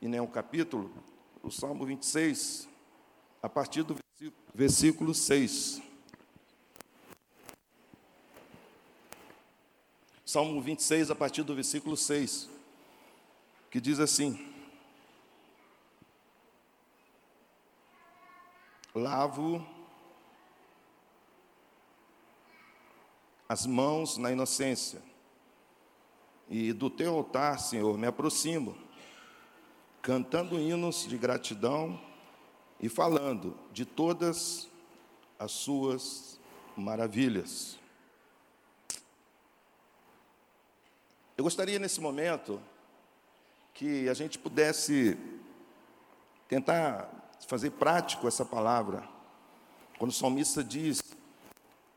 e nem o capítulo, o Salmo 26, a partir do versículo 6. Salmo 26, a partir do versículo 6, que diz assim: Lavo as mãos na inocência, e do teu altar, Senhor, me aproximo, cantando hinos de gratidão e falando de todas as suas maravilhas. Eu gostaria nesse momento que a gente pudesse tentar fazer prático essa palavra. Quando o salmista diz: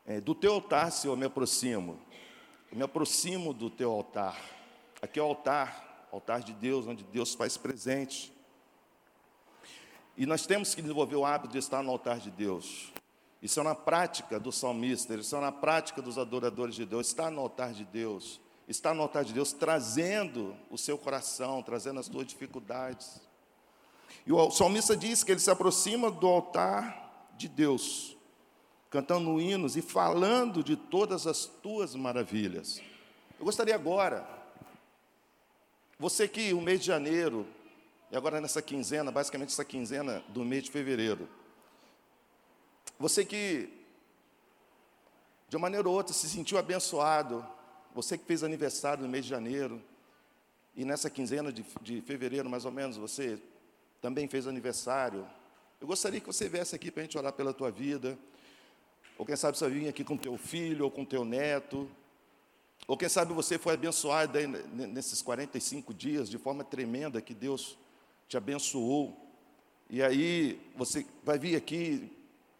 é, Do teu altar, Senhor, me aproximo. Eu me aproximo do teu altar. Aqui é o altar, altar de Deus, onde Deus faz presente. E nós temos que desenvolver o hábito de estar no altar de Deus. Isso é na prática do salmista, isso é na prática dos adoradores de Deus, estar no altar de Deus está no altar de Deus, trazendo o seu coração, trazendo as suas dificuldades. E o salmista diz que ele se aproxima do altar de Deus, cantando hinos e falando de todas as tuas maravilhas. Eu gostaria agora, você que o mês de janeiro, e agora nessa quinzena, basicamente essa quinzena do mês de fevereiro, você que, de uma maneira ou outra, se sentiu abençoado, você que fez aniversário no mês de janeiro, e nessa quinzena de, de fevereiro, mais ou menos, você também fez aniversário. Eu gostaria que você viesse aqui para a gente orar pela tua vida. Ou quem sabe você vir aqui com teu filho ou com teu neto. Ou quem sabe você foi abençoado nesses 45 dias de forma tremenda que Deus te abençoou. E aí você vai vir aqui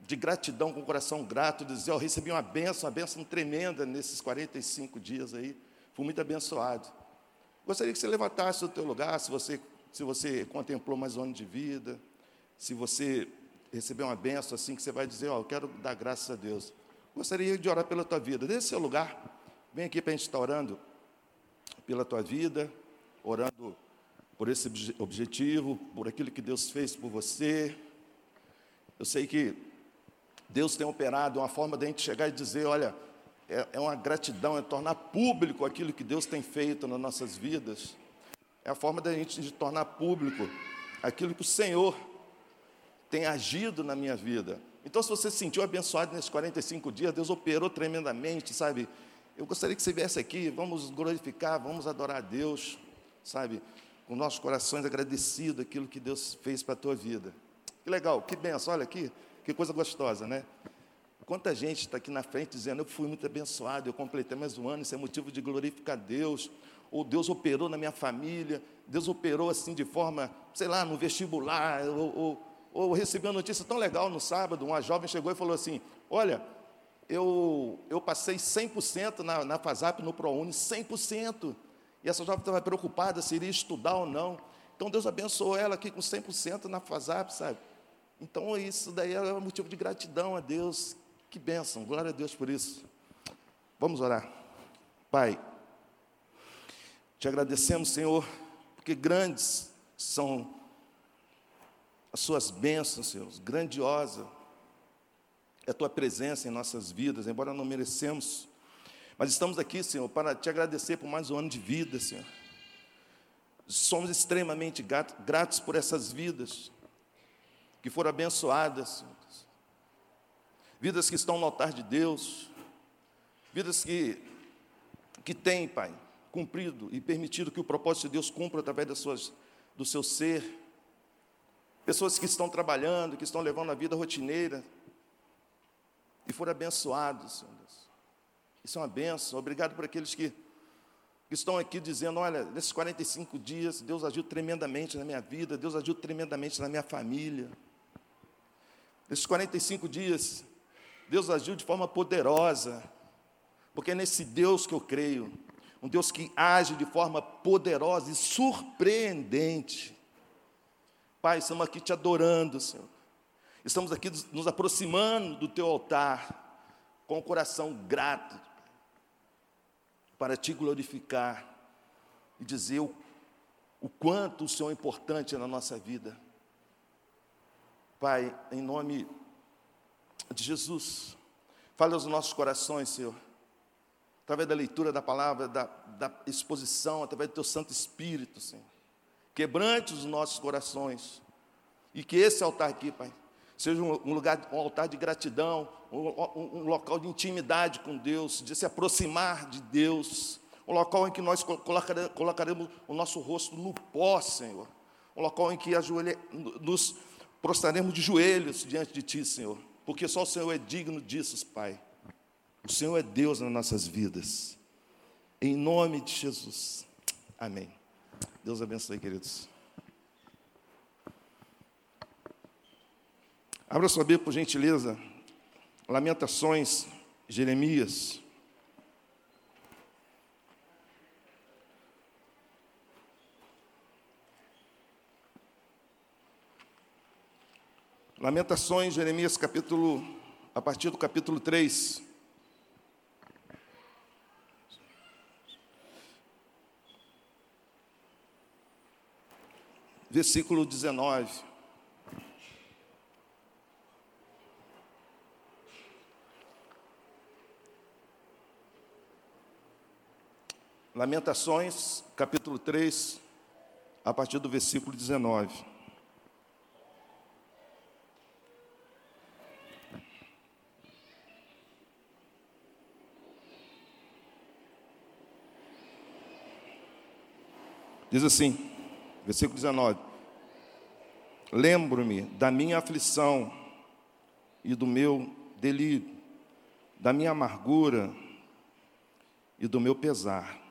de gratidão, com o coração grato, dizer, oh, recebi uma benção, uma benção tremenda nesses 45 dias aí, fui muito abençoado. Gostaria que você levantasse do teu lugar, se você, se você contemplou mais um ano de vida, se você recebeu uma benção assim, que você vai dizer, ó, oh, eu quero dar graças a Deus. Gostaria de orar pela tua vida, desse seu lugar, vem aqui para a gente estar orando pela tua vida, orando por esse objetivo, por aquilo que Deus fez por você. Eu sei que Deus tem operado uma forma de a gente chegar e dizer: olha, é, é uma gratidão, é tornar público aquilo que Deus tem feito nas nossas vidas. É a forma da gente de tornar público aquilo que o Senhor tem agido na minha vida. Então, se você se sentiu abençoado nesses 45 dias, Deus operou tremendamente, sabe? Eu gostaria que você viesse aqui, vamos glorificar, vamos adorar a Deus, sabe? Com nossos corações agradecidos aquilo que Deus fez para a tua vida. Que legal, que benção, olha aqui. Que coisa gostosa, né? Quanta gente está aqui na frente dizendo, eu fui muito abençoado, eu completei mais um ano, isso é motivo de glorificar Deus, ou Deus operou na minha família, Deus operou assim de forma, sei lá, no vestibular, ou, ou, ou recebi uma notícia tão legal no sábado, uma jovem chegou e falou assim, olha, eu, eu passei 100% na, na FASAP, no ProUni, 100%, e essa jovem estava preocupada se iria estudar ou não, então Deus abençoou ela aqui com 100% na FASAP, sabe? Então isso daí é motivo de gratidão a Deus. Que bênção, glória a Deus por isso. Vamos orar. Pai, te agradecemos, Senhor, porque grandes são as suas bênçãos, Senhor, grandiosa a tua presença em nossas vidas, embora não merecemos, mas estamos aqui, Senhor, para te agradecer por mais um ano de vida, Senhor. Somos extremamente gratos por essas vidas, que foram abençoadas, vidas que estão no altar de Deus, vidas que, que têm, Pai, cumprido e permitido que o propósito de Deus cumpra através das suas, do seu ser, pessoas que estão trabalhando, que estão levando a vida rotineira e foram abençoados, Senhor Deus. Isso é uma benção. Obrigado por aqueles que, que estão aqui dizendo: olha, nesses 45 dias, Deus agiu tremendamente na minha vida, Deus agiu tremendamente na minha família. Nesses 45 dias, Deus agiu de forma poderosa, porque é nesse Deus que eu creio, um Deus que age de forma poderosa e surpreendente. Pai, estamos aqui te adorando, Senhor. Estamos aqui nos aproximando do teu altar, com o coração grato, para te glorificar e dizer o o quanto o Senhor é importante na nossa vida. Pai, em nome de Jesus, fale aos nossos corações, Senhor, através da leitura da palavra, da, da exposição, através do Teu Santo Espírito, Senhor. Quebrante os nossos corações e que esse altar aqui, Pai, seja um lugar, um altar de gratidão, um, um, local de intimidade com Deus, de se aproximar de Deus, um local em que nós colocaremos o nosso rosto no pó, Senhor, um local em que nos prostraremos de joelhos diante de Ti, Senhor, porque só o Senhor é digno disso, Pai. O Senhor é Deus nas nossas vidas. Em nome de Jesus. Amém. Deus abençoe, queridos. Abra sua Bíblia, por gentileza. Lamentações, Jeremias. Lamentações, Jeremias, capítulo, a partir do capítulo 3. Versículo 19. Lamentações, capítulo 3, a partir do versículo 19. Diz assim, versículo 19: Lembro-me da minha aflição e do meu delírio, da minha amargura e do meu pesar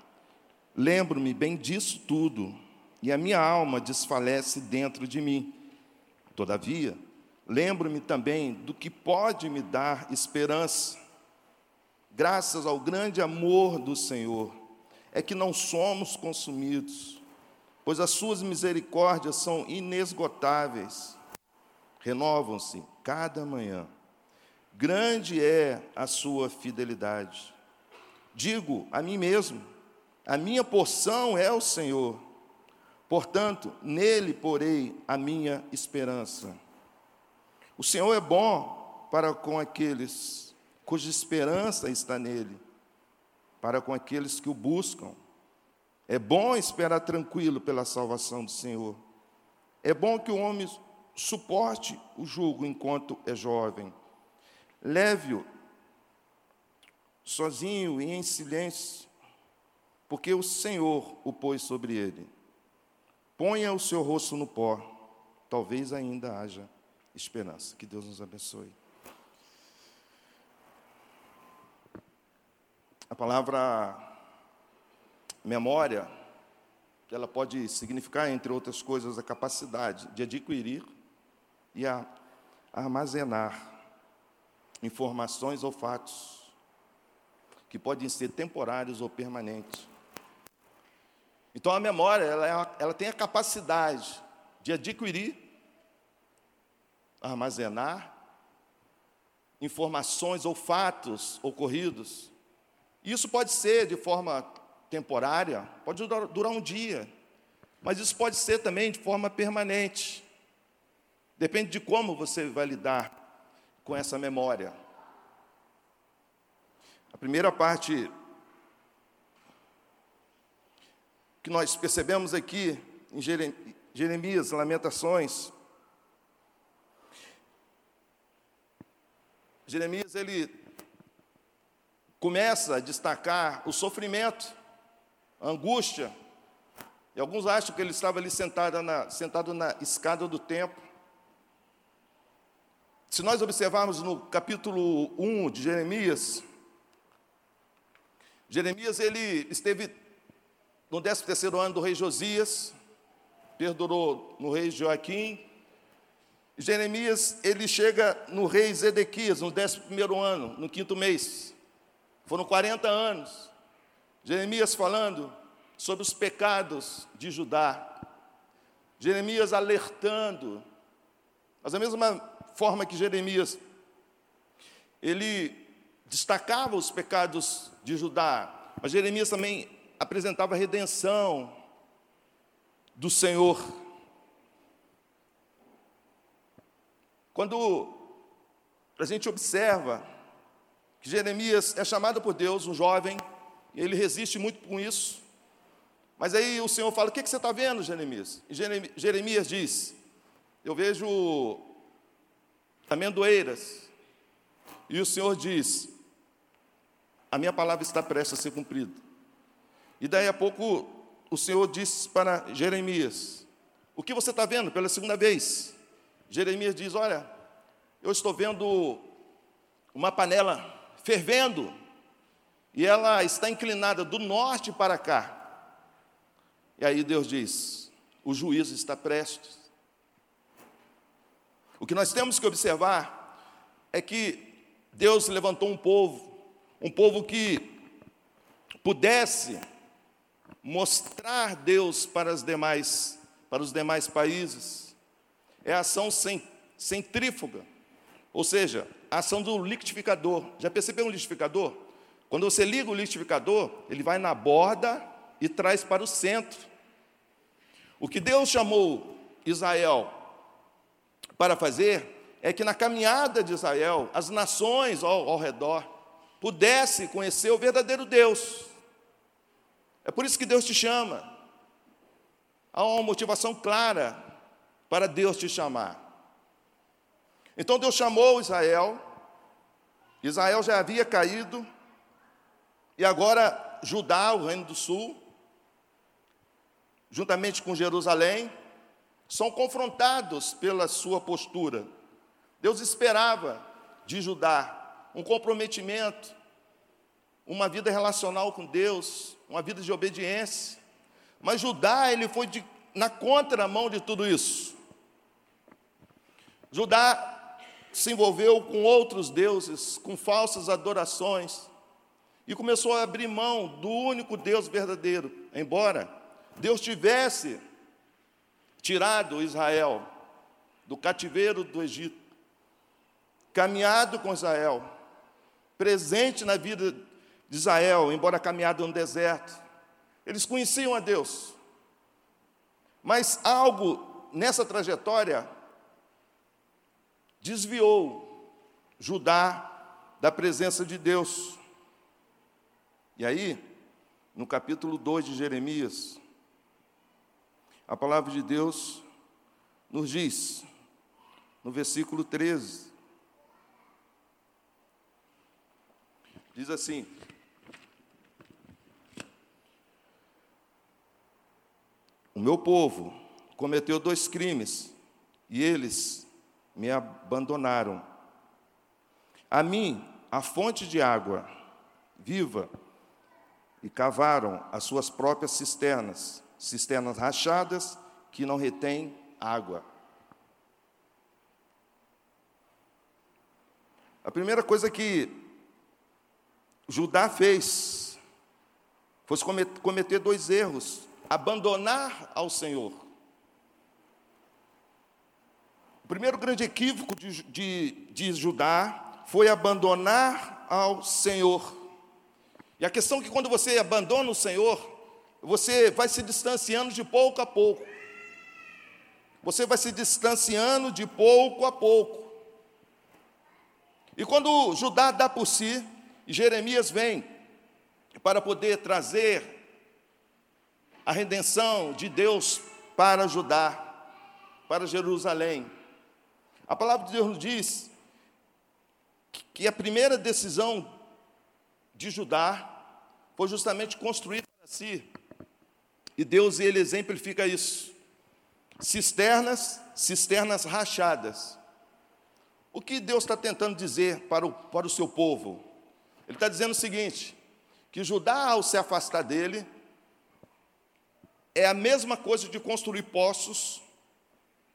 Lembro-me bem disso tudo, e a minha alma desfalece dentro de mim. Todavia, lembro-me também do que pode me dar esperança. Graças ao grande amor do Senhor, é que não somos consumidos, pois as suas misericórdias são inesgotáveis, renovam-se cada manhã. Grande é a sua fidelidade. Digo a mim mesmo, a minha porção é o Senhor. Portanto, nele porei a minha esperança. O Senhor é bom para com aqueles cuja esperança está nele, para com aqueles que o buscam. É bom esperar tranquilo pela salvação do Senhor. É bom que o homem suporte o jugo enquanto é jovem. Leve-o sozinho e em silêncio porque o Senhor o pôs sobre ele. Ponha o seu rosto no pó, talvez ainda haja esperança. Que Deus nos abençoe. A palavra memória, ela pode significar, entre outras coisas, a capacidade de adquirir e a armazenar informações ou fatos que podem ser temporários ou permanentes. Então a memória, ela, é ela tem a capacidade de adquirir, armazenar informações ou fatos ocorridos. Isso pode ser de forma temporária, pode durar, durar um dia, mas isso pode ser também de forma permanente. Depende de como você vai lidar com essa memória. A primeira parte que nós percebemos aqui em Jeremias, Lamentações. Jeremias ele começa a destacar o sofrimento, a angústia. E alguns acham que ele estava ali sentado na, sentado na escada do templo. Se nós observarmos no capítulo 1 de Jeremias, Jeremias ele esteve no 13 terceiro ano do rei Josias, perdurou no rei Joaquim. Jeremias, ele chega no rei Zedequias, no 11 primeiro ano, no quinto mês. Foram 40 anos. Jeremias falando sobre os pecados de Judá. Jeremias alertando. Mas da mesma forma que Jeremias, ele destacava os pecados de Judá, mas Jeremias também apresentava redenção, do Senhor. Quando a gente observa que Jeremias é chamado por Deus, um jovem, e ele resiste muito com isso. Mas aí o Senhor fala: O que, que você está vendo, Jeremias? E Jeremias diz: Eu vejo amendoeiras. E o Senhor diz: A minha palavra está prestes a ser cumprida. E daí a pouco o Senhor disse para Jeremias: O que você está vendo pela segunda vez? Jeremias diz: Olha, eu estou vendo uma panela fervendo, e ela está inclinada do norte para cá. E aí Deus diz: o juízo está prestes. O que nós temos que observar é que Deus levantou um povo, um povo que pudesse mostrar Deus para, as demais, para os demais países. É ação centrífuga, ou seja, a ação do liquidificador. Já percebeu um liquidificador? Quando você liga o liquidificador, ele vai na borda e traz para o centro. O que Deus chamou Israel para fazer é que na caminhada de Israel, as nações ao, ao redor pudessem conhecer o verdadeiro Deus. É por isso que Deus te chama. Há uma motivação clara para Deus te chamar. Então Deus chamou Israel, Israel já havia caído, e agora Judá, o reino do sul, juntamente com Jerusalém, são confrontados pela sua postura. Deus esperava de Judá um comprometimento, uma vida relacional com Deus, uma vida de obediência. Mas Judá, ele foi de, na contramão de tudo isso. Judá se envolveu com outros deuses, com falsas adorações, e começou a abrir mão do único Deus verdadeiro, embora Deus tivesse tirado Israel do cativeiro do Egito, caminhado com Israel, presente na vida de Israel, embora caminhado no deserto. Eles conheciam a Deus, mas algo nessa trajetória desviou Judá da presença de Deus. E aí, no capítulo 2 de Jeremias, a palavra de Deus nos diz, no versículo 13, diz assim: meu povo cometeu dois crimes, e eles me abandonaram. A mim, a fonte de água viva, e cavaram as suas próprias cisternas, cisternas rachadas que não retêm água. A primeira coisa que Judá fez foi cometer dois erros: abandonar ao Senhor. primeiro grande equívoco de, de, de Judá foi abandonar ao Senhor. E a questão é que quando você abandona o Senhor, você vai se distanciando de pouco a pouco. Você vai se distanciando de pouco a pouco. E quando Judá dá por si, Jeremias vem para poder trazer a redenção de Deus para Judá, para Jerusalém. A palavra de Deus nos diz que a primeira decisão de Judá foi justamente construir para si. E Deus ele exemplifica isso. Cisternas, cisternas rachadas. O que Deus está tentando dizer para o, para o seu povo? Ele está dizendo o seguinte: que Judá, ao se afastar dele, é a mesma coisa de construir poços,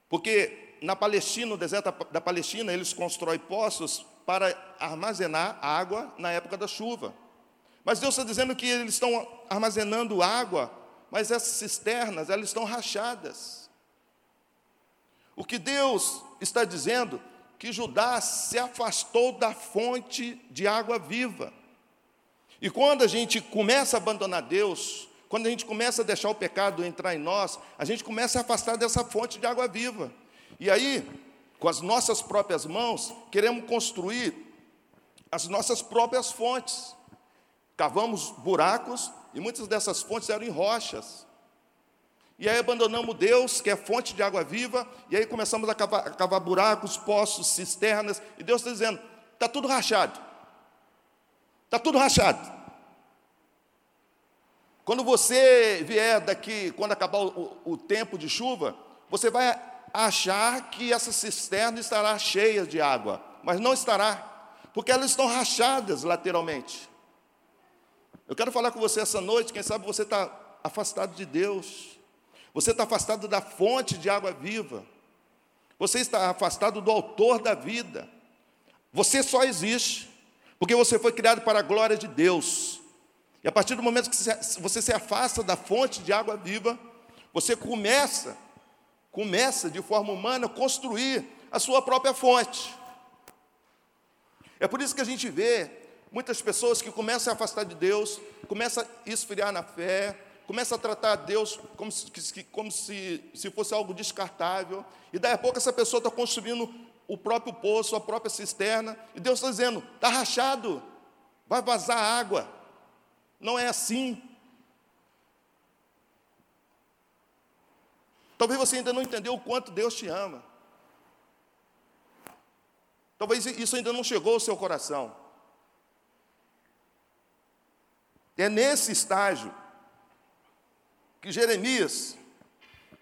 porque na Palestina, no deserto da Palestina, eles constroem poços para armazenar água na época da chuva. Mas Deus está dizendo que eles estão armazenando água, mas essas cisternas, elas estão rachadas. O que Deus está dizendo que Judá se afastou da fonte de água viva. E quando a gente começa a abandonar Deus, quando a gente começa a deixar o pecado entrar em nós, a gente começa a afastar dessa fonte de água viva. E aí, com as nossas próprias mãos, queremos construir as nossas próprias fontes. Cavamos buracos e muitas dessas fontes eram em rochas. E aí abandonamos Deus, que é fonte de água viva, e aí começamos a cavar, a cavar buracos, poços, cisternas, e Deus está dizendo: está tudo rachado. Está tudo rachado. Quando você vier daqui, quando acabar o, o, tempo de chuva, você vai achar que essa cisterna estará cheia de água, mas não estará, porque elas estão rachadas lateralmente. Eu quero falar com você essa noite, quem sabe você está afastado de Deus, você está afastado da fonte de água viva, você está afastado do autor da vida, você só existe, porque você foi criado para a glória de Deus. E a partir do momento que você se afasta da fonte de água viva, você começa, começa de forma humana a construir a sua própria fonte. É por isso que a gente vê muitas pessoas que começam a afastar de Deus, começam a esfriar na fé, começam a tratar Deus como se, como se, se fosse algo descartável, e daí a pouco essa pessoa está construindo o próprio poço, a própria cisterna, e Deus está dizendo: está rachado, vai vazar água. Não é assim. Talvez você ainda não entendeu o quanto Deus te ama. Talvez isso ainda não chegou ao seu coração. É nesse estágio que Jeremias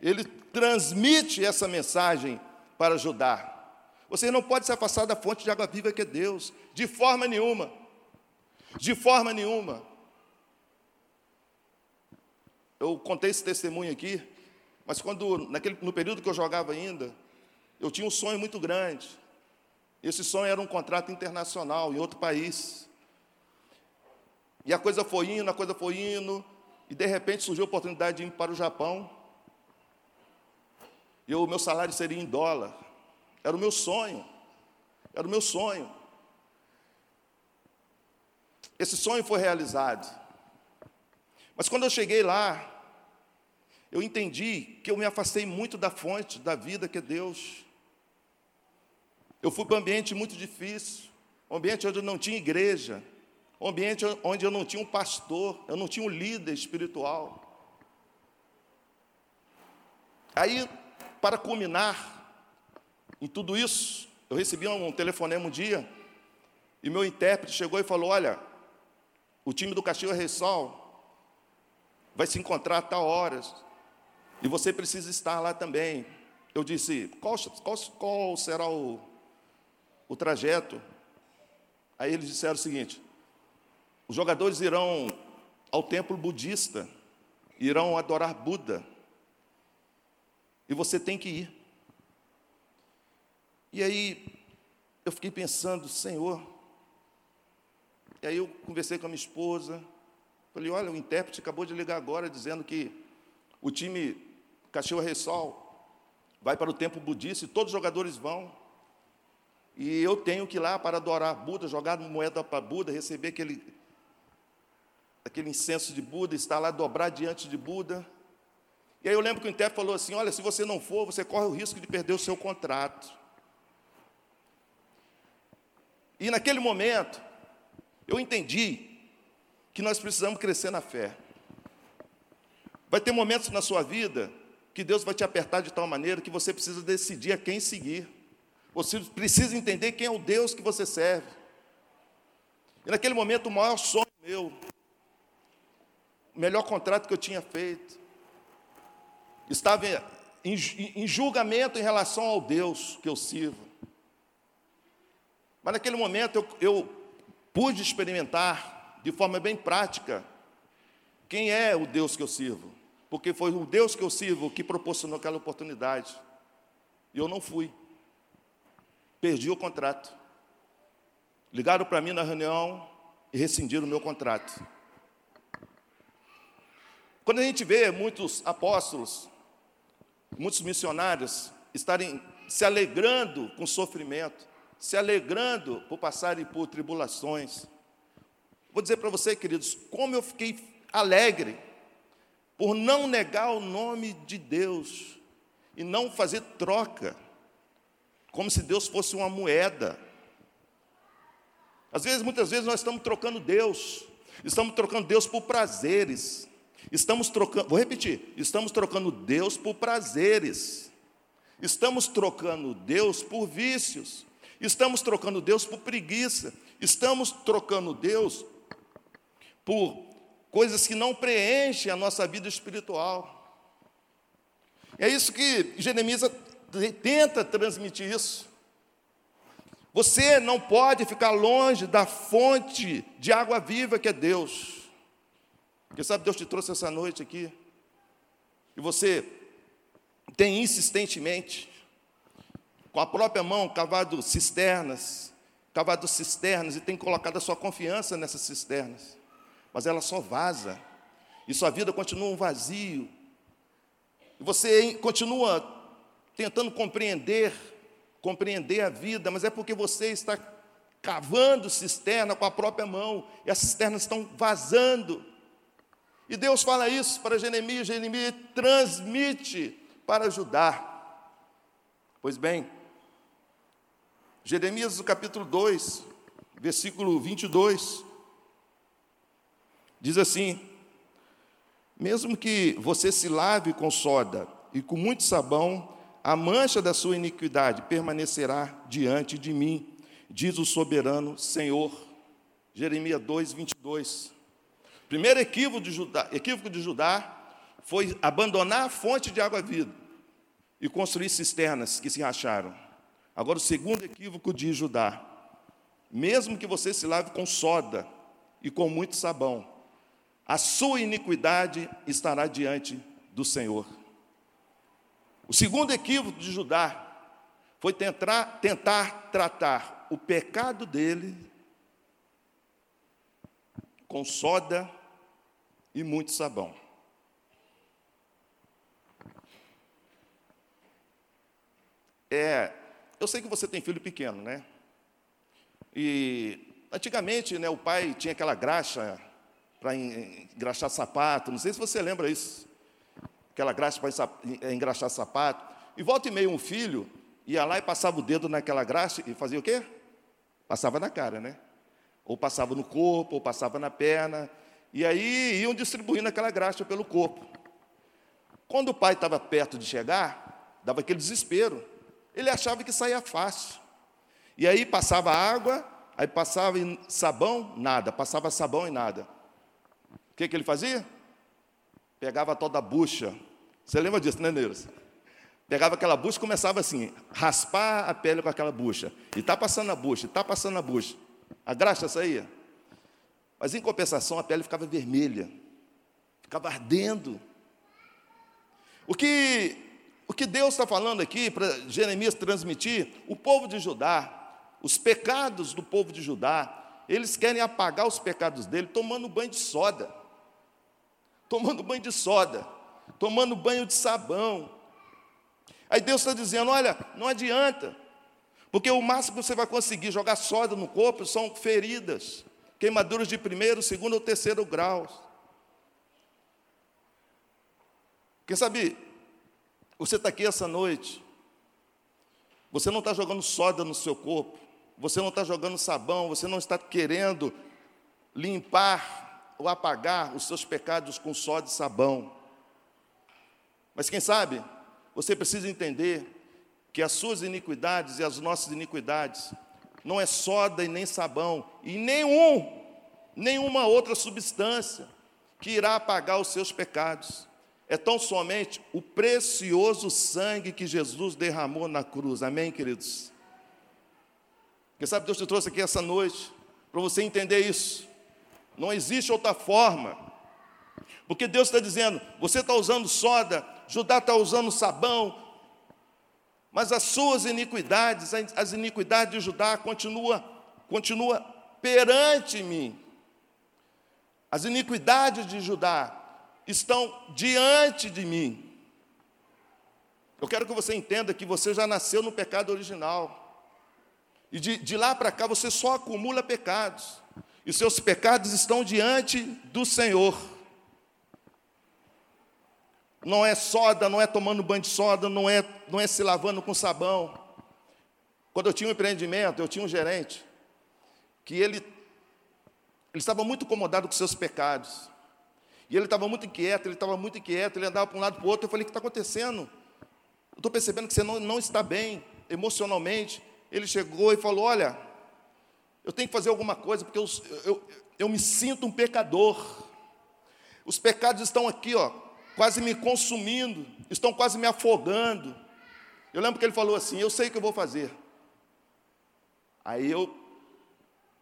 ele transmite essa mensagem para Judá. Você não pode se afastar da fonte de água viva que é Deus, de forma nenhuma. De forma nenhuma. Eu contei esse testemunho aqui, mas quando, naquele, no período que eu jogava ainda, eu tinha um sonho muito grande. Esse sonho era um contrato internacional em outro país. E a coisa foi indo, a coisa foi indo, e de repente surgiu a oportunidade de ir para o Japão. E o meu salário seria em dólar. Era o meu sonho. Era o meu sonho. Esse sonho foi realizado. Mas quando eu cheguei lá, eu entendi que eu me afastei muito da fonte da vida que é Deus. Eu fui para um ambiente muito difícil, um ambiente onde eu não tinha igreja, um ambiente onde eu não tinha um pastor, eu não tinha um líder espiritual. Aí, para culminar em tudo isso, eu recebi um telefonema um dia, e meu intérprete chegou e falou: Olha, o time do Castilho Ressol vai se encontrar a tal horas. E você precisa estar lá também. Eu disse: qual, qual, qual será o, o trajeto? Aí eles disseram o seguinte: os jogadores irão ao templo budista, irão adorar Buda, e você tem que ir. E aí eu fiquei pensando, Senhor. E aí eu conversei com a minha esposa, falei: olha, o intérprete acabou de ligar agora dizendo que o time Cachorro Ressol vai para o templo budista e todos os jogadores vão. E eu tenho que ir lá para adorar Buda, jogar moeda para Buda, receber aquele, aquele incenso de Buda, estar lá dobrar diante de Buda. E aí eu lembro que o intérprete falou assim: olha, se você não for, você corre o risco de perder o seu contrato. E naquele momento, eu entendi que nós precisamos crescer na fé. Vai ter momentos na sua vida que Deus vai te apertar de tal maneira que você precisa decidir a quem seguir. Você precisa entender quem é o Deus que você serve. E naquele momento, o maior sonho meu, o melhor contrato que eu tinha feito, estava em, em julgamento em relação ao Deus que eu sirvo. Mas naquele momento eu, eu pude experimentar de forma bem prática quem é o Deus que eu sirvo porque foi o Deus que eu sirvo que proporcionou aquela oportunidade. E eu não fui. Perdi o contrato. Ligaram para mim na reunião e rescindiram o meu contrato. Quando a gente vê muitos apóstolos, muitos missionários estarem se alegrando com sofrimento, se alegrando por passarem por tribulações. Vou dizer para você, queridos, como eu fiquei alegre por não negar o nome de Deus e não fazer troca, como se Deus fosse uma moeda. Às vezes, muitas vezes, nós estamos trocando Deus, estamos trocando Deus por prazeres, estamos trocando, vou repetir, estamos trocando Deus por prazeres, estamos trocando Deus por vícios, estamos trocando Deus por preguiça, estamos trocando Deus por coisas que não preenchem a nossa vida espiritual. É isso que Jeremias tenta transmitir isso. Você não pode ficar longe da fonte de água viva que é Deus. Porque sabe, Deus te trouxe essa noite aqui. E você tem insistentemente, com a própria mão, cavado cisternas, cavado cisternas e tem colocado a sua confiança nessas cisternas mas ela só vaza. E sua vida continua um vazio. E você continua tentando compreender, compreender a vida, mas é porque você está cavando cisterna com a própria mão, e as cisternas estão vazando. E Deus fala isso para Jeremias, Jeremias transmite para ajudar. Pois bem, Jeremias, capítulo 2, versículo 22, Diz assim: mesmo que você se lave com soda e com muito sabão, a mancha da sua iniquidade permanecerá diante de mim, diz o soberano Senhor. Jeremias 2, 22. Primeiro equívoco de Judá, equívoco de Judá foi abandonar a fonte de água viva e construir cisternas que se racharam. Agora, o segundo equívoco de Judá, mesmo que você se lave com soda e com muito sabão, a sua iniquidade estará diante do Senhor. O segundo equívoco de Judá foi tentar, tentar tratar o pecado dele com soda e muito sabão. É, eu sei que você tem filho pequeno, né? E antigamente, né, o pai tinha aquela graxa para engraxar sapato. Não sei se você lembra isso. Aquela graxa para engraxar sapato. E volta e meio um filho ia lá e passava o dedo naquela graxa e fazia o quê? Passava na cara, né? Ou passava no corpo, ou passava na perna. E aí iam distribuindo aquela graxa pelo corpo. Quando o pai estava perto de chegar, dava aquele desespero. Ele achava que saía fácil. E aí passava água, aí passava sabão, nada. Passava sabão e nada. O que, que ele fazia? Pegava toda a bucha. Você lembra disso, né, Neuros? Pegava aquela bucha e começava assim, raspar a pele com aquela bucha. E está passando a bucha, está passando a bucha. A graxa saía. Mas em compensação, a pele ficava vermelha, ficava ardendo. O que, o que Deus está falando aqui para Jeremias transmitir, o povo de Judá, os pecados do povo de Judá, eles querem apagar os pecados dele tomando banho de soda tomando banho de soda, tomando banho de sabão. Aí Deus está dizendo: olha, não adianta, porque o máximo que você vai conseguir jogar soda no corpo são feridas, queimaduras de primeiro, segundo ou terceiro grau. Quem sabe, você está aqui essa noite, você não está jogando soda no seu corpo, você não está jogando sabão, você não está querendo limpar ou apagar os seus pecados com só de sabão. Mas quem sabe, você precisa entender que as suas iniquidades e as nossas iniquidades não é soda e nem sabão, e nenhum, nenhuma outra substância que irá apagar os seus pecados. É tão somente o precioso sangue que Jesus derramou na cruz. Amém, queridos? Quem sabe Deus te trouxe aqui essa noite para você entender isso. Não existe outra forma. Porque Deus está dizendo: você está usando soda, Judá está usando sabão, mas as suas iniquidades, as iniquidades de Judá continua, continua perante mim. As iniquidades de Judá estão diante de mim. Eu quero que você entenda que você já nasceu no pecado original. E de, de lá para cá você só acumula pecados e seus pecados estão diante do Senhor. não é soda, não é tomando banho de soda, não é, não é se lavando com sabão. Quando eu tinha um empreendimento, eu tinha um gerente que ele, ele estava muito incomodado com seus pecados. E ele estava muito inquieto, ele estava muito inquieto, ele andava para um lado para o outro. Eu falei: O que está acontecendo? Eu estou percebendo que você não, não está bem emocionalmente. Ele chegou e falou: Olha, eu tenho que fazer alguma coisa, porque eu, eu, eu me sinto um pecador. Os pecados estão aqui, ó, quase me consumindo, estão quase me afogando. Eu lembro que ele falou assim: Eu sei o que eu vou fazer. Aí eu,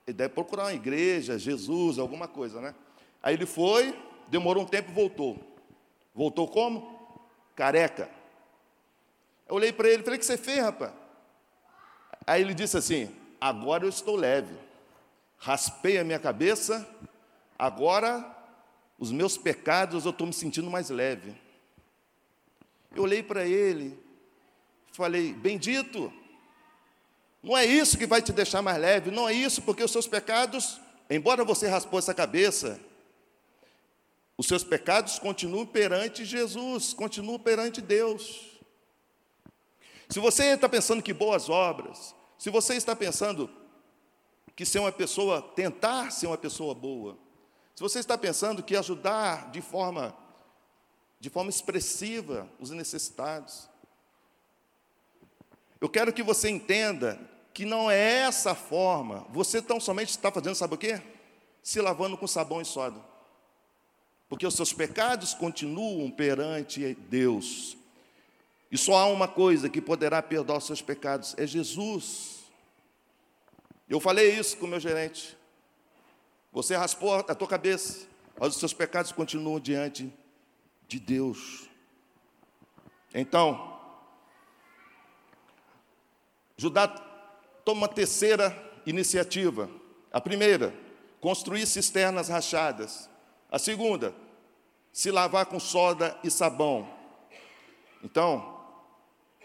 ele deve procurar uma igreja, Jesus, alguma coisa, né? Aí ele foi, demorou um tempo e voltou. Voltou como? Careca. Eu olhei para ele falei: O que você fez, rapaz? Aí ele disse assim: Agora eu estou leve. Raspei a minha cabeça, agora os meus pecados, eu estou me sentindo mais leve. Eu olhei para ele, falei: Bendito, não é isso que vai te deixar mais leve, não é isso, porque os seus pecados, embora você raspou essa cabeça, os seus pecados continuam perante Jesus, continuam perante Deus. Se você está pensando que boas obras, se você está pensando que ser uma pessoa, tentar ser uma pessoa boa, se você está pensando que ajudar de forma de forma expressiva os necessitados, eu quero que você entenda que não é essa forma. Você tão somente está fazendo, sabe o quê? Se lavando com sabão e soda. Porque os seus pecados continuam perante Deus. E só há uma coisa que poderá perdoar os seus pecados: é Jesus. Eu falei isso com o meu gerente. Você raspou a tua cabeça, mas os seus pecados continuam diante de Deus. Então, Judá toma uma terceira iniciativa. A primeira, construir cisternas rachadas. A segunda, se lavar com soda e sabão. Então,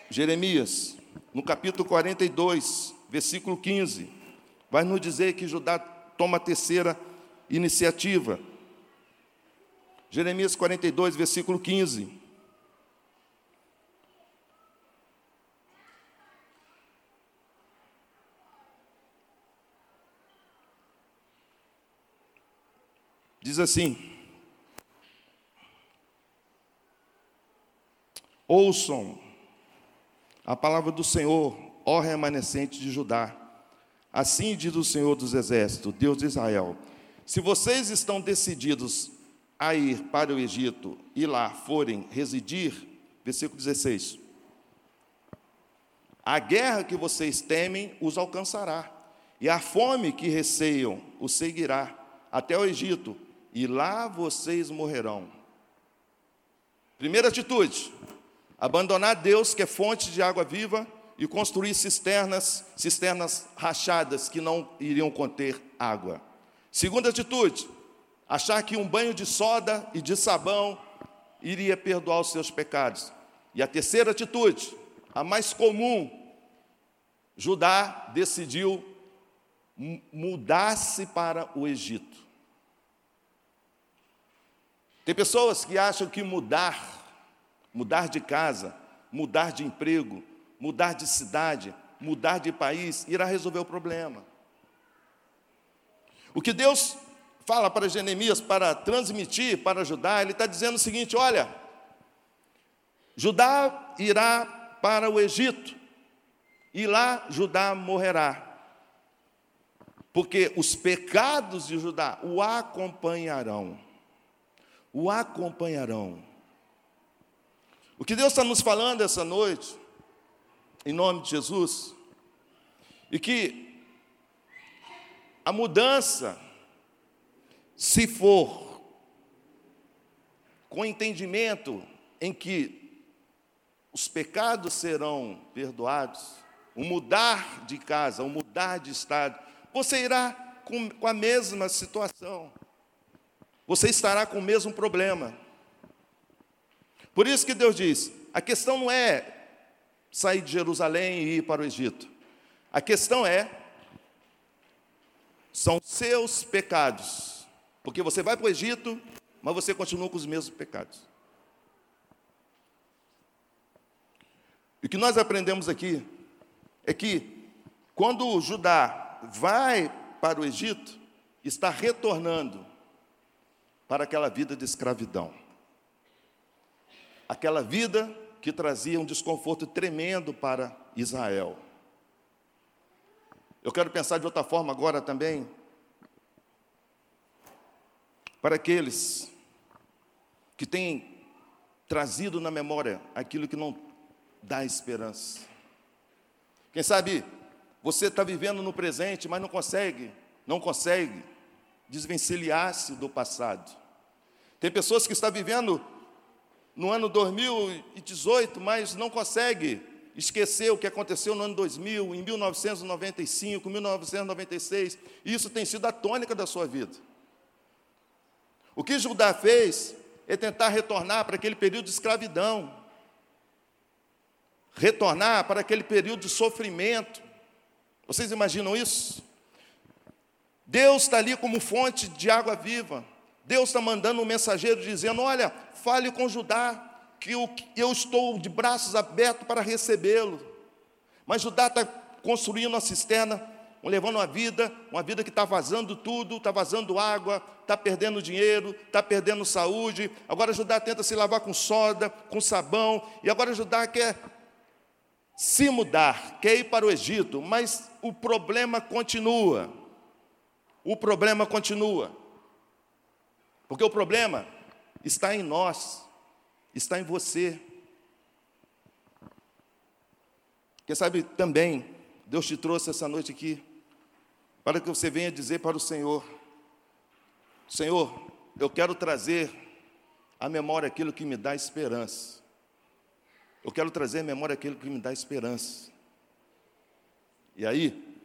Jeremias, no capítulo 42, versículo 15, vai nos dizer que Judá toma a terceira iniciativa. Jeremias 42, versículo 15. Diz assim: Ouçam a palavra do Senhor, ó remanescente de Judá. Assim diz o Senhor dos Exércitos, Deus de Israel: se vocês estão decididos a ir para o Egito e lá forem residir, versículo 16: a guerra que vocês temem os alcançará, e a fome que receiam os seguirá até o Egito, e lá vocês morrerão. Primeira atitude: abandonar Deus, que é fonte de água viva, e construir cisternas, cisternas rachadas que não iriam conter água. Segunda atitude, achar que um banho de soda e de sabão iria perdoar os seus pecados. E a terceira atitude, a mais comum, Judá decidiu mudar-se para o Egito. Tem pessoas que acham que mudar, mudar de casa, mudar de emprego, mudar de cidade, mudar de país, irá resolver o problema. O que Deus fala para Jeremias para transmitir, para ajudar, Ele está dizendo o seguinte: olha, Judá irá para o Egito, e lá Judá morrerá, porque os pecados de Judá o acompanharão, o acompanharão. O que Deus está nos falando essa noite em nome de Jesus, e que a mudança, se for com entendimento em que os pecados serão perdoados, o mudar de casa, o mudar de estado, você irá com, com a mesma situação, você estará com o mesmo problema. Por isso que Deus diz: a questão não é sair de Jerusalém e ir para o Egito. A questão é: são seus pecados, porque você vai para o Egito, mas você continua com os mesmos pecados. E o que nós aprendemos aqui é que quando Judá vai para o Egito, está retornando para aquela vida de escravidão. Aquela vida que trazia um desconforto tremendo para Israel. Eu quero pensar de outra forma agora também, para aqueles que têm trazido na memória aquilo que não dá esperança. Quem sabe você está vivendo no presente, mas não consegue, não consegue desvencilhar-se do passado. Tem pessoas que estão vivendo no ano 2018, mas não consegue esquecer o que aconteceu no ano 2000, em 1995, 1996. Isso tem sido a tônica da sua vida. O que Judá fez é tentar retornar para aquele período de escravidão, retornar para aquele período de sofrimento. Vocês imaginam isso? Deus está ali como fonte de água viva. Deus está mandando um mensageiro dizendo: Olha, fale com Judá, que eu, estou de braços abertos para recebê-lo. Mas Judá está construindo uma cisterna, levando uma vida, uma vida que está vazando tudo, está vazando água, está perdendo dinheiro, está perdendo saúde. Agora Judá tenta se lavar com soda, com sabão, e agora Judá quer se mudar, quer ir para o Egito, mas o problema continua. O problema continua. Porque o problema está em nós, está em você. Quem sabe também, Deus te trouxe essa noite aqui, para que você venha dizer para o Senhor: Senhor, eu quero trazer à memória aquilo que me dá esperança. Eu quero trazer à memória aquilo que me dá esperança. E aí,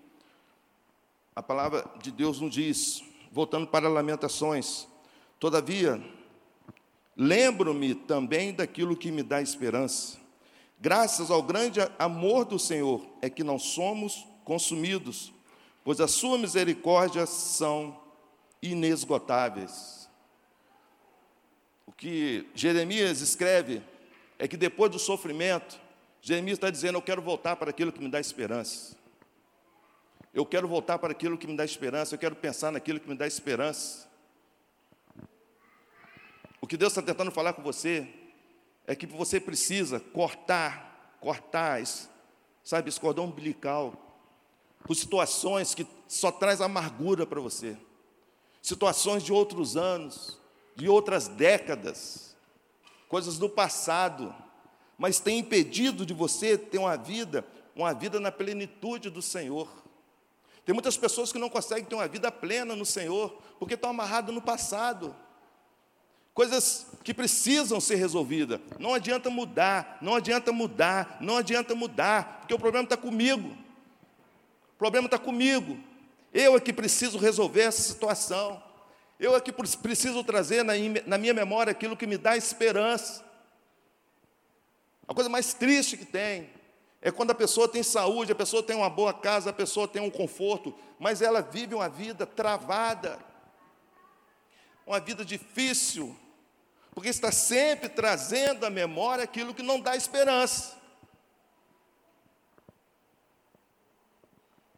a palavra de Deus nos diz, voltando para Lamentações, Todavia, lembro-me também daquilo que me dá esperança. Graças ao grande amor do Senhor é que não somos consumidos, pois as suas misericórdias são inesgotáveis. O que Jeremias escreve é que depois do sofrimento, Jeremias está dizendo: Eu quero voltar para aquilo que me dá esperança. Eu quero voltar para aquilo que me dá esperança. Eu quero pensar naquilo que me dá esperança. O que Deus está tentando falar com você é que você precisa cortar, cortar, sabe, esse cordão umbilical por situações que só traz amargura para você. Situações de outros anos, de outras décadas, coisas do passado, mas tem impedido de você ter uma vida, uma vida na plenitude do Senhor. Tem muitas pessoas que não conseguem ter uma vida plena no Senhor, porque estão amarradas no passado coisas que precisam ser resolvidas. Não adianta mudar, não adianta mudar, não adianta mudar, porque o problema está comigo. O problema está comigo. Eu é que preciso resolver essa situação. Eu é que preciso trazer na, minha memória aquilo que me dá esperança. A coisa mais triste que tem é quando a pessoa tem saúde, a pessoa tem uma boa casa, a pessoa tem um conforto, mas ela vive uma vida travada, uma vida difícil, porque está sempre trazendo à memória aquilo que não dá esperança.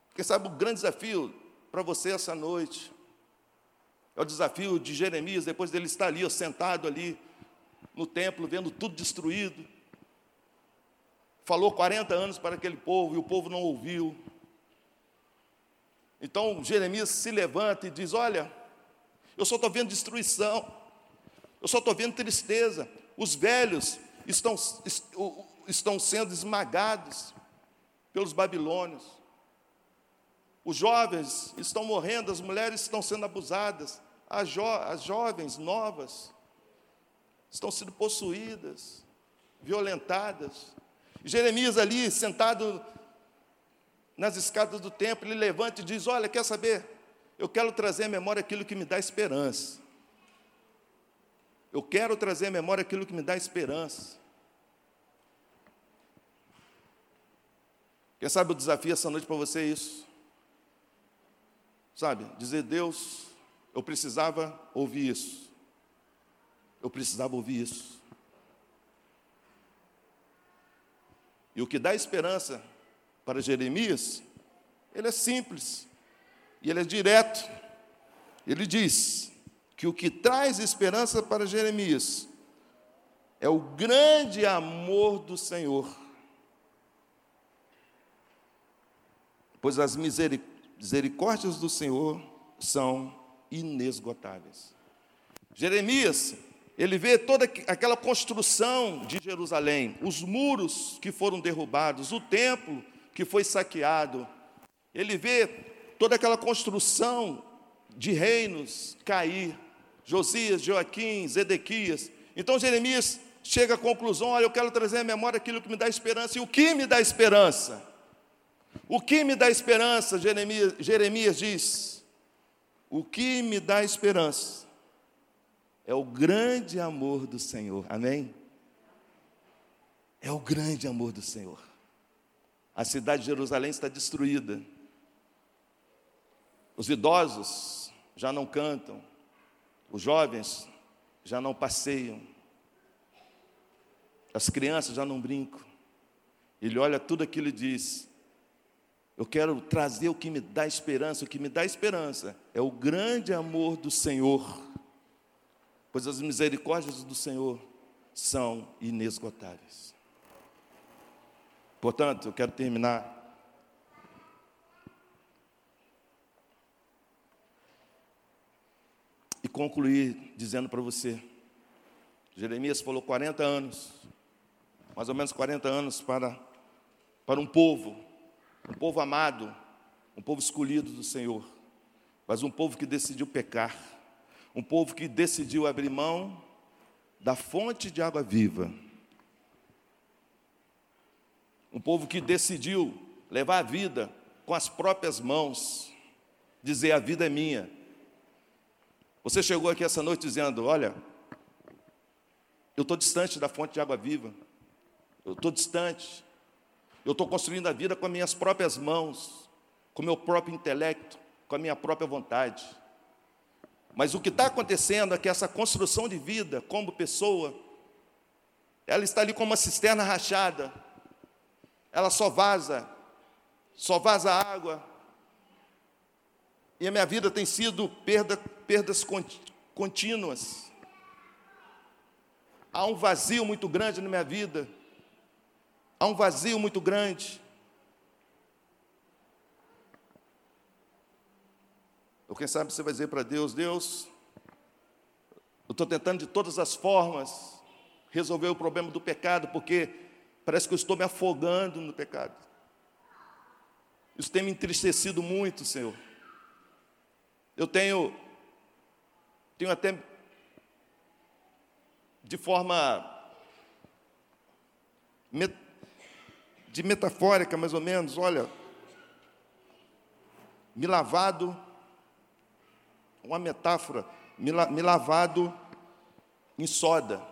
Porque sabe o grande desafio para você essa noite? É o desafio de Jeremias, depois dele estar ali, ó, sentado ali no templo, vendo tudo destruído. Falou 40 anos para aquele povo e o povo não ouviu. Então Jeremias se levanta e diz: Olha, eu só estou vendo destruição. Eu só estou vendo tristeza. Os velhos estão, estão sendo esmagados pelos babilônios. Os jovens estão morrendo, as mulheres estão sendo abusadas, as, jo as jovens novas estão sendo possuídas, violentadas. Jeremias ali, sentado nas escadas do templo, ele levanta e diz: Olha, quer saber? Eu quero trazer à memória aquilo que me dá esperança. Eu quero trazer à memória aquilo que me dá esperança. Quem sabe o desafio essa noite para você é isso? Sabe, dizer, Deus, eu precisava ouvir isso. Eu precisava ouvir isso. E o que dá esperança para Jeremias, ele é simples e ele é direto. Ele diz que o que traz esperança para Jeremias é o grande amor do Senhor. Pois as misericórdias do Senhor são inesgotáveis. Jeremias, ele vê toda aquela construção de Jerusalém, os muros que foram derrubados, o templo que foi saqueado. Ele vê toda aquela construção de reinos cair. Josias, Joaquim, Zedequias. Então Jeremias chega à conclusão: olha, eu quero trazer à memória aquilo que me dá esperança. E o que me dá esperança? O que me dá esperança? Jeremias, Jeremias diz: o que me dá esperança é o grande amor do Senhor. Amém? É o grande amor do Senhor. A cidade de Jerusalém está destruída. Os idosos já não cantam, os jovens já não passeiam, as crianças já não brincam. Ele olha tudo aquilo e diz: Eu quero trazer o que me dá esperança. O que me dá esperança é o grande amor do Senhor, pois as misericórdias do Senhor são inesgotáveis. Portanto, eu quero terminar e concluir dizendo para você: Jeremias falou 40 anos, mais ou menos 40 anos para, para um povo, um povo amado, um povo escolhido do Senhor, mas um povo que decidiu pecar, um povo que decidiu abrir mão da fonte de água viva, um povo que decidiu levar a vida com as próprias mãos, dizer: a vida é minha, você chegou aqui essa noite dizendo: Olha, eu estou distante da fonte de água viva, eu estou distante, eu estou construindo a vida com as minhas próprias mãos, com o meu próprio intelecto, com a minha própria vontade. Mas o que está acontecendo é que essa construção de vida, como pessoa, ela está ali como uma cisterna rachada, ela só vaza, só vaza água, e a minha vida tem sido perda, perdas contínuas. Há um vazio muito grande na minha vida. Há um vazio muito grande. Ou quem sabe você vai dizer para Deus: Deus, eu estou tentando de todas as formas resolver o problema do pecado, porque parece que eu estou me afogando no pecado. Isso tem me entristecido muito, Senhor. Eu tenho, tenho até de forma de metafórica, mais ou menos, olha, me lavado, uma metáfora, me, me lavado em soda.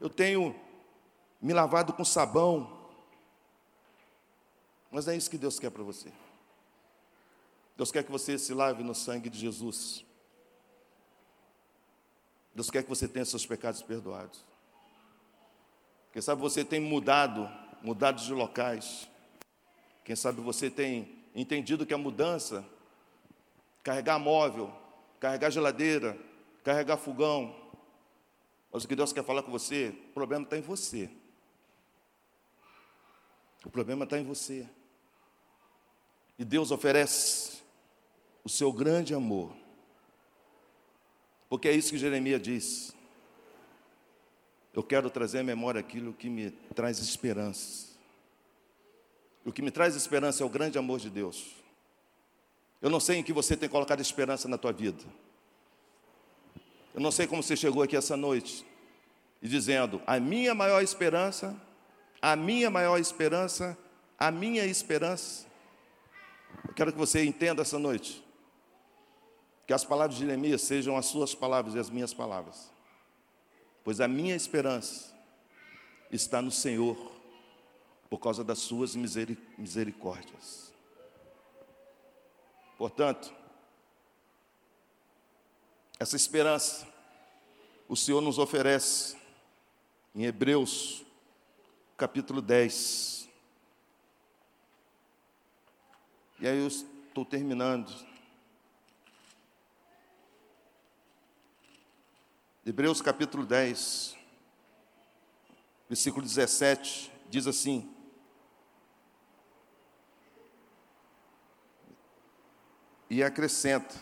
Eu tenho me lavado com sabão, mas é isso que Deus quer para você. Deus quer que você se lave no sangue de Jesus. Deus quer que você tenha seus pecados perdoados. Quem sabe você tem mudado, mudado de locais. Quem sabe você tem entendido que a mudança, carregar móvel, carregar geladeira, carregar fogão, mas o que Deus quer falar com você, o problema está em você. O problema está em você. E Deus oferece o seu grande amor. Porque é isso que Jeremias diz. Eu quero trazer à memória aquilo que me traz esperança. O que me traz esperança é o grande amor de Deus. Eu não sei em que você tem colocado esperança na tua vida. Eu não sei como você chegou aqui essa noite e dizendo: a minha maior esperança, a minha maior esperança, a minha esperança. Eu quero que você entenda essa noite que as palavras de Jeremias sejam as suas palavras e as minhas palavras. Pois a minha esperança está no Senhor, por causa das suas misericórdias. Portanto, essa esperança o Senhor nos oferece em Hebreus, capítulo 10. E aí eu estou terminando. Hebreus capítulo 10, versículo 17, diz assim: E acrescenta: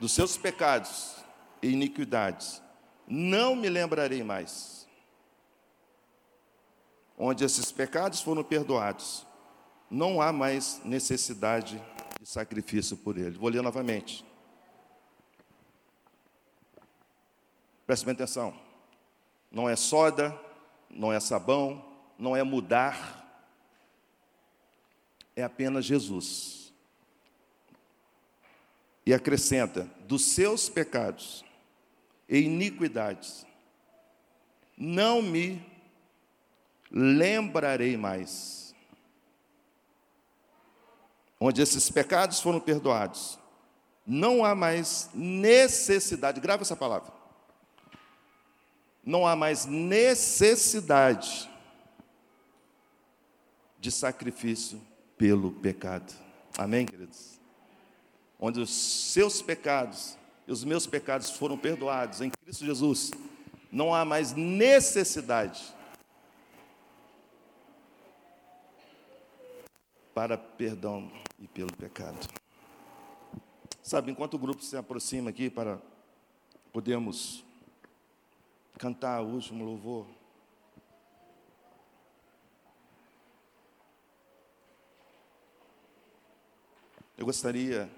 dos seus pecados e iniquidades, não me lembrarei mais. Onde esses pecados foram perdoados, não há mais necessidade de sacrifício por ele. Vou ler novamente. Preste bem atenção. Não é soda, não é sabão, não é mudar, é apenas Jesus. E acrescenta: dos seus pecados e iniquidades, não me lembrarei mais. Onde esses pecados foram perdoados, não há mais necessidade, grava essa palavra não há mais necessidade de sacrifício pelo pecado. Amém, queridos? Onde os seus pecados e os meus pecados foram perdoados em Cristo Jesus, não há mais necessidade para perdão e pelo pecado. Sabe, enquanto o grupo se aproxima aqui para podermos cantar o último louvor. Eu gostaria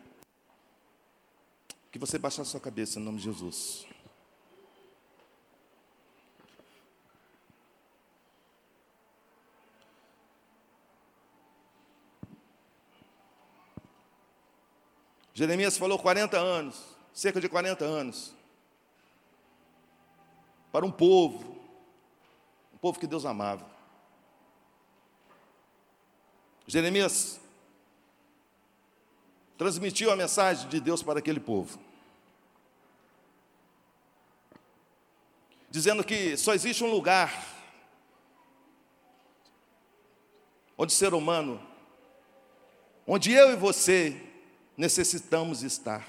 que você baixasse sua cabeça em nome de Jesus. Jeremias falou 40 anos, cerca de 40 anos para um povo, um povo que Deus amava. Jeremias transmitiu a mensagem de Deus para aquele povo, dizendo que só existe um lugar onde o ser humano, onde eu e você necessitamos estar.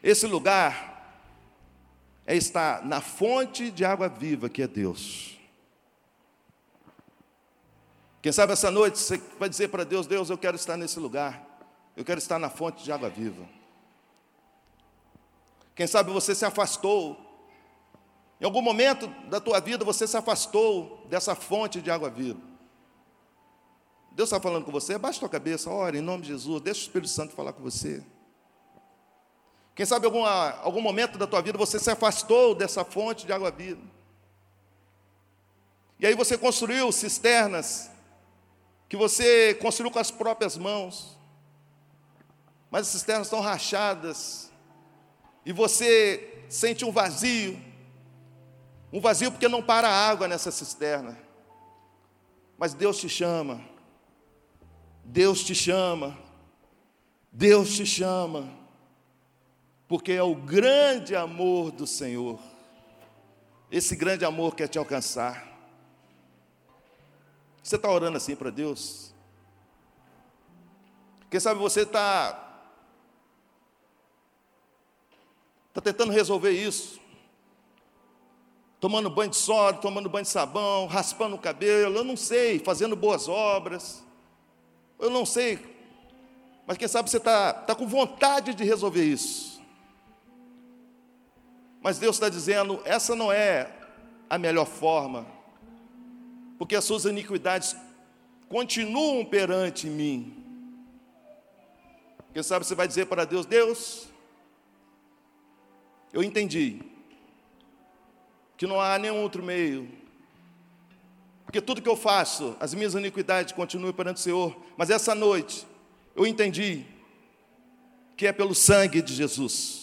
Esse lugar é estar na fonte de água viva que é Deus. Quem sabe essa noite você vai dizer para Deus: Deus, eu quero estar nesse lugar, eu quero estar na fonte de água viva. Quem sabe você se afastou, em algum momento da tua vida você se afastou dessa fonte de água viva. Deus está falando com você, baixa a tua cabeça, ore em nome de Jesus, deixa o Espírito Santo falar com você. Quem sabe alguma, algum momento da tua vida você se afastou dessa fonte de água viva. E aí você construiu cisternas que você construiu com as próprias mãos. Mas as cisternas estão rachadas. E você sente um vazio. Um vazio porque não para a água nessa cisterna. Mas Deus te chama. Deus te chama. Deus te chama porque é o grande amor do Senhor. Esse grande amor quer te alcançar. Você está orando assim para Deus? Quem sabe você está está tentando resolver isso, tomando banho de sódio, tomando banho de sabão, raspando o cabelo, eu não sei, fazendo boas obras, eu não sei, mas quem sabe você está tá com vontade de resolver isso. Mas Deus está dizendo: essa não é a melhor forma, porque as suas iniquidades continuam perante mim. Quem sabe você vai dizer para Deus: Deus, eu entendi que não há nenhum outro meio, porque tudo que eu faço, as minhas iniquidades continuam perante o Senhor, mas essa noite eu entendi que é pelo sangue de Jesus.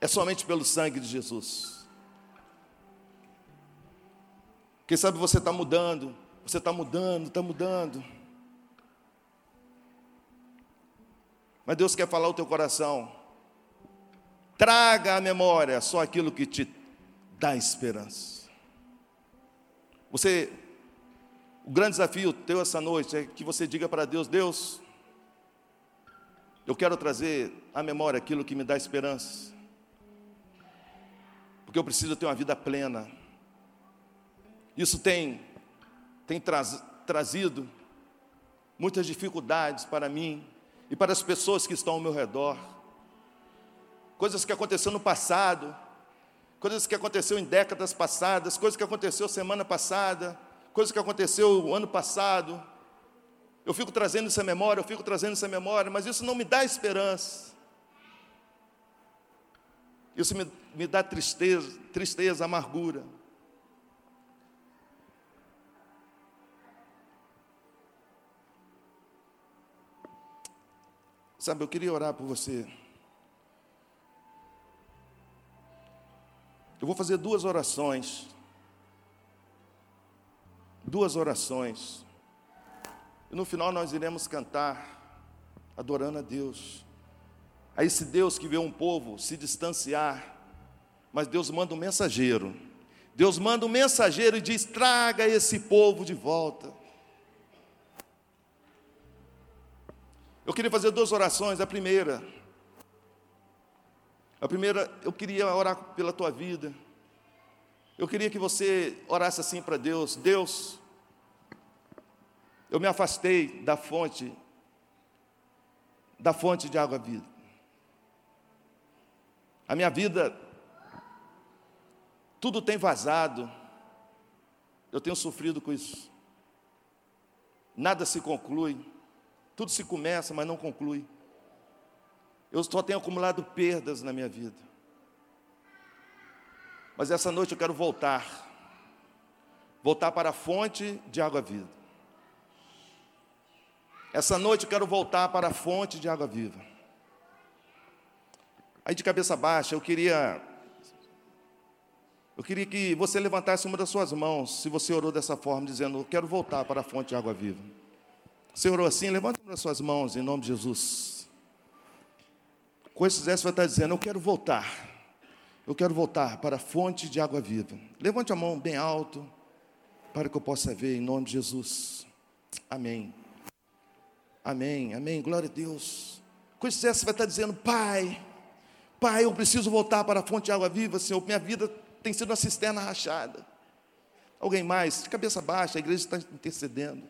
É somente pelo sangue de Jesus. Quem sabe você está mudando, você está mudando, está mudando. Mas Deus quer falar o teu coração. Traga à memória só aquilo que te dá esperança. Você, o grande desafio teu essa noite é que você diga para Deus: Deus, eu quero trazer à memória aquilo que me dá esperança, porque eu preciso ter uma vida plena. Isso tem, tem traz, trazido muitas dificuldades para mim e para as pessoas que estão ao meu redor. Coisas que aconteceram no passado, coisas que aconteceram em décadas passadas, coisas que aconteceu semana passada, coisas que aconteceu ano passado. Eu fico trazendo essa memória, eu fico trazendo essa memória, mas isso não me dá esperança. Isso me, me dá tristeza, tristeza, amargura. Sabe, eu queria orar por você. Eu vou fazer duas orações. Duas orações. E no final nós iremos cantar, adorando a Deus. A esse Deus que vê um povo se distanciar, mas Deus manda um mensageiro. Deus manda um mensageiro e diz: traga esse povo de volta. Eu queria fazer duas orações. A primeira, a primeira, eu queria orar pela tua vida. Eu queria que você orasse assim para Deus: Deus, eu me afastei da fonte, da fonte de água vida. A minha vida, tudo tem vazado. Eu tenho sofrido com isso. Nada se conclui. Tudo se começa, mas não conclui. Eu só tenho acumulado perdas na minha vida. Mas essa noite eu quero voltar. Voltar para a fonte de água viva. Essa noite eu quero voltar para a fonte de água viva. Aí de cabeça baixa, eu queria eu queria que você levantasse uma das suas mãos, se você orou dessa forma, dizendo: Eu quero voltar para a fonte de água viva. Você orou assim? Levanta as suas mãos em nome de Jesus. Com esses você vai estar dizendo: Eu quero voltar. Eu quero voltar para a fonte de água viva. Levante a mão bem alto, para que eu possa ver em nome de Jesus. Amém. Amém, amém. Glória a Deus. Com esse você vai estar dizendo: Pai, Pai, eu preciso voltar para a fonte de água viva, Senhor. Minha vida tem sido uma cisterna rachada. Alguém mais? De cabeça baixa, a igreja está intercedendo.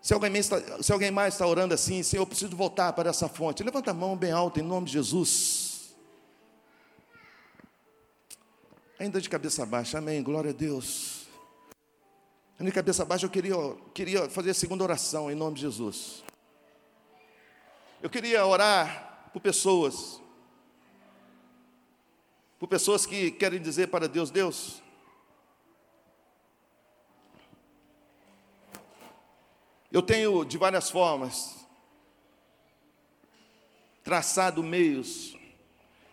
Se alguém, mais está, se alguém mais está orando assim, Senhor, eu preciso voltar para essa fonte. Levanta a mão bem alta em nome de Jesus. Ainda de cabeça baixa, amém. Glória a Deus. Ainda de cabeça baixa, eu queria, queria fazer a segunda oração em nome de Jesus. Eu queria orar por pessoas, por pessoas que querem dizer para Deus: Deus, Eu tenho, de várias formas, traçado meios,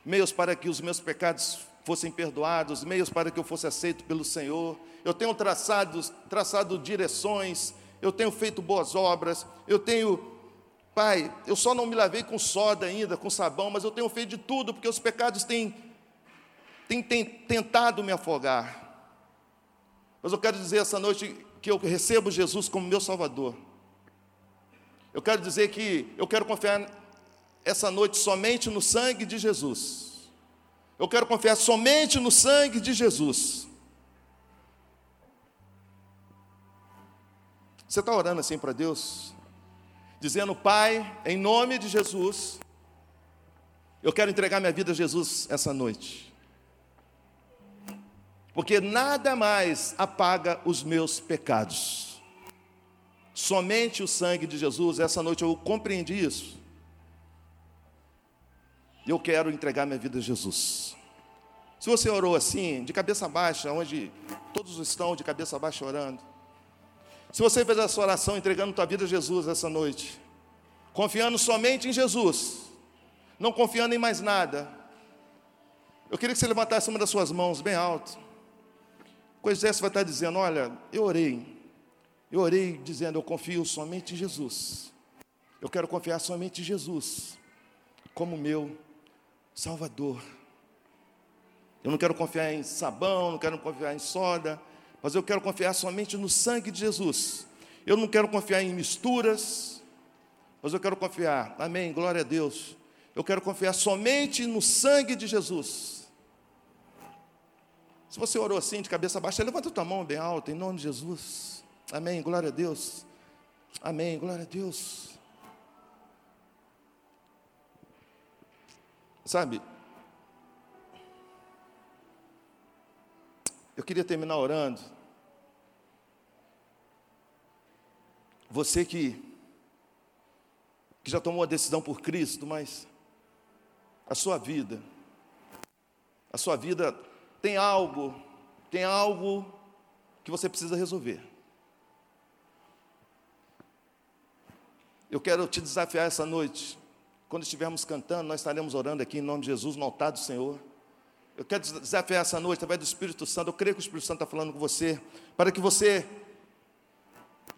meios para que os meus pecados fossem perdoados, meios para que eu fosse aceito pelo Senhor. Eu tenho traçado, traçado direções, eu tenho feito boas obras, eu tenho, Pai, eu só não me lavei com soda ainda, com sabão, mas eu tenho feito de tudo, porque os pecados têm, têm, têm tentado me afogar. Mas eu quero dizer essa noite que eu recebo Jesus como meu Salvador. Eu quero dizer que eu quero confiar essa noite somente no sangue de Jesus. Eu quero confiar somente no sangue de Jesus. Você está orando assim para Deus? Dizendo, Pai, em nome de Jesus, eu quero entregar minha vida a Jesus essa noite. Porque nada mais apaga os meus pecados somente o sangue de Jesus. Essa noite eu compreendi isso. Eu quero entregar minha vida a Jesus. Se você orou assim, de cabeça baixa, onde todos estão de cabeça baixa orando. Se você fez essa oração entregando tua vida a Jesus essa noite, confiando somente em Jesus, não confiando em mais nada, eu queria que você levantasse uma das suas mãos bem alto. Coisa essa vai estar dizendo: Olha, eu orei, eu orei dizendo: Eu confio somente em Jesus. Eu quero confiar somente em Jesus como meu Salvador. Eu não quero confiar em sabão, não quero confiar em soda, mas eu quero confiar somente no sangue de Jesus. Eu não quero confiar em misturas, mas eu quero confiar, amém, glória a Deus. Eu quero confiar somente no sangue de Jesus. Se você orou assim, de cabeça baixa, levanta tua mão bem alta, em nome de Jesus. Amém, glória a Deus. Amém, glória a Deus. Sabe, eu queria terminar orando. Você que, que já tomou a decisão por Cristo, mas a sua vida, a sua vida tem algo, tem algo que você precisa resolver. Eu quero te desafiar essa noite. Quando estivermos cantando, nós estaremos orando aqui em nome de Jesus, no altar do Senhor. Eu quero desafiar essa noite, através do Espírito Santo. Eu creio que o Espírito Santo está falando com você, para que você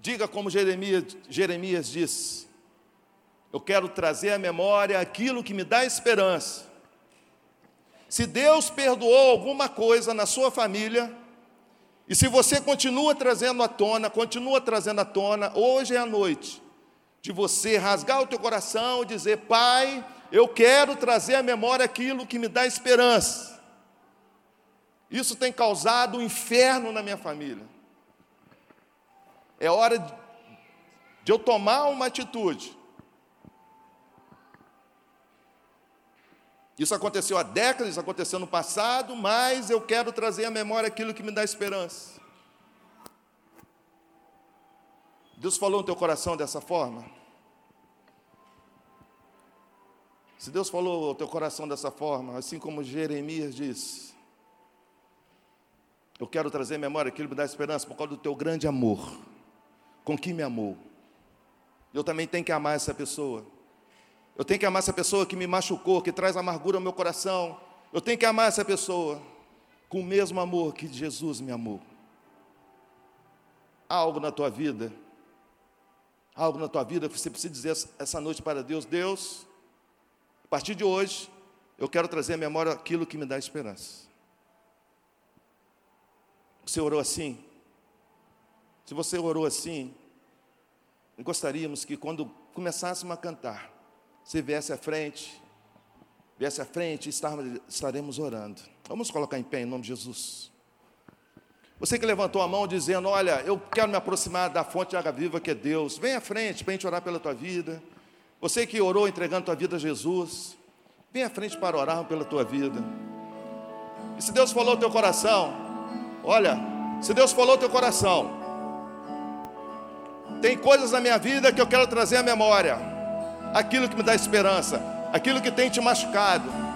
diga como Jeremias, Jeremias diz: Eu quero trazer à memória aquilo que me dá esperança. Se Deus perdoou alguma coisa na sua família, e se você continua trazendo à tona, continua trazendo à tona, hoje é a noite de você rasgar o teu coração e dizer: Pai, eu quero trazer à memória aquilo que me dá esperança. Isso tem causado um inferno na minha família. É hora de eu tomar uma atitude. Isso aconteceu há décadas, isso aconteceu no passado, mas eu quero trazer à memória aquilo que me dá esperança. Deus falou no teu coração dessa forma? Se Deus falou no teu coração dessa forma, assim como Jeremias disse, eu quero trazer à memória aquilo que me dá esperança por causa do teu grande amor com quem me amou. Eu também tenho que amar essa pessoa. Eu tenho que amar essa pessoa que me machucou, que traz amargura ao meu coração. Eu tenho que amar essa pessoa com o mesmo amor que Jesus me amou. Há algo na tua vida, algo na tua vida que você precisa dizer essa noite para Deus: Deus, a partir de hoje, eu quero trazer à memória aquilo que me dá esperança. Você orou assim? Se você orou assim, gostaríamos que quando começássemos a cantar, você viesse à frente, viesse à frente estaremos orando. Vamos colocar em pé em nome de Jesus. Você que levantou a mão dizendo: Olha, eu quero me aproximar da fonte de água viva que é Deus, vem à frente para a gente orar pela tua vida. Você que orou entregando tua vida a Jesus, vem à frente para orar pela tua vida. E se Deus falou o teu coração, olha, se Deus falou o teu coração, tem coisas na minha vida que eu quero trazer à memória. Aquilo que me dá esperança, aquilo que tem te machucado,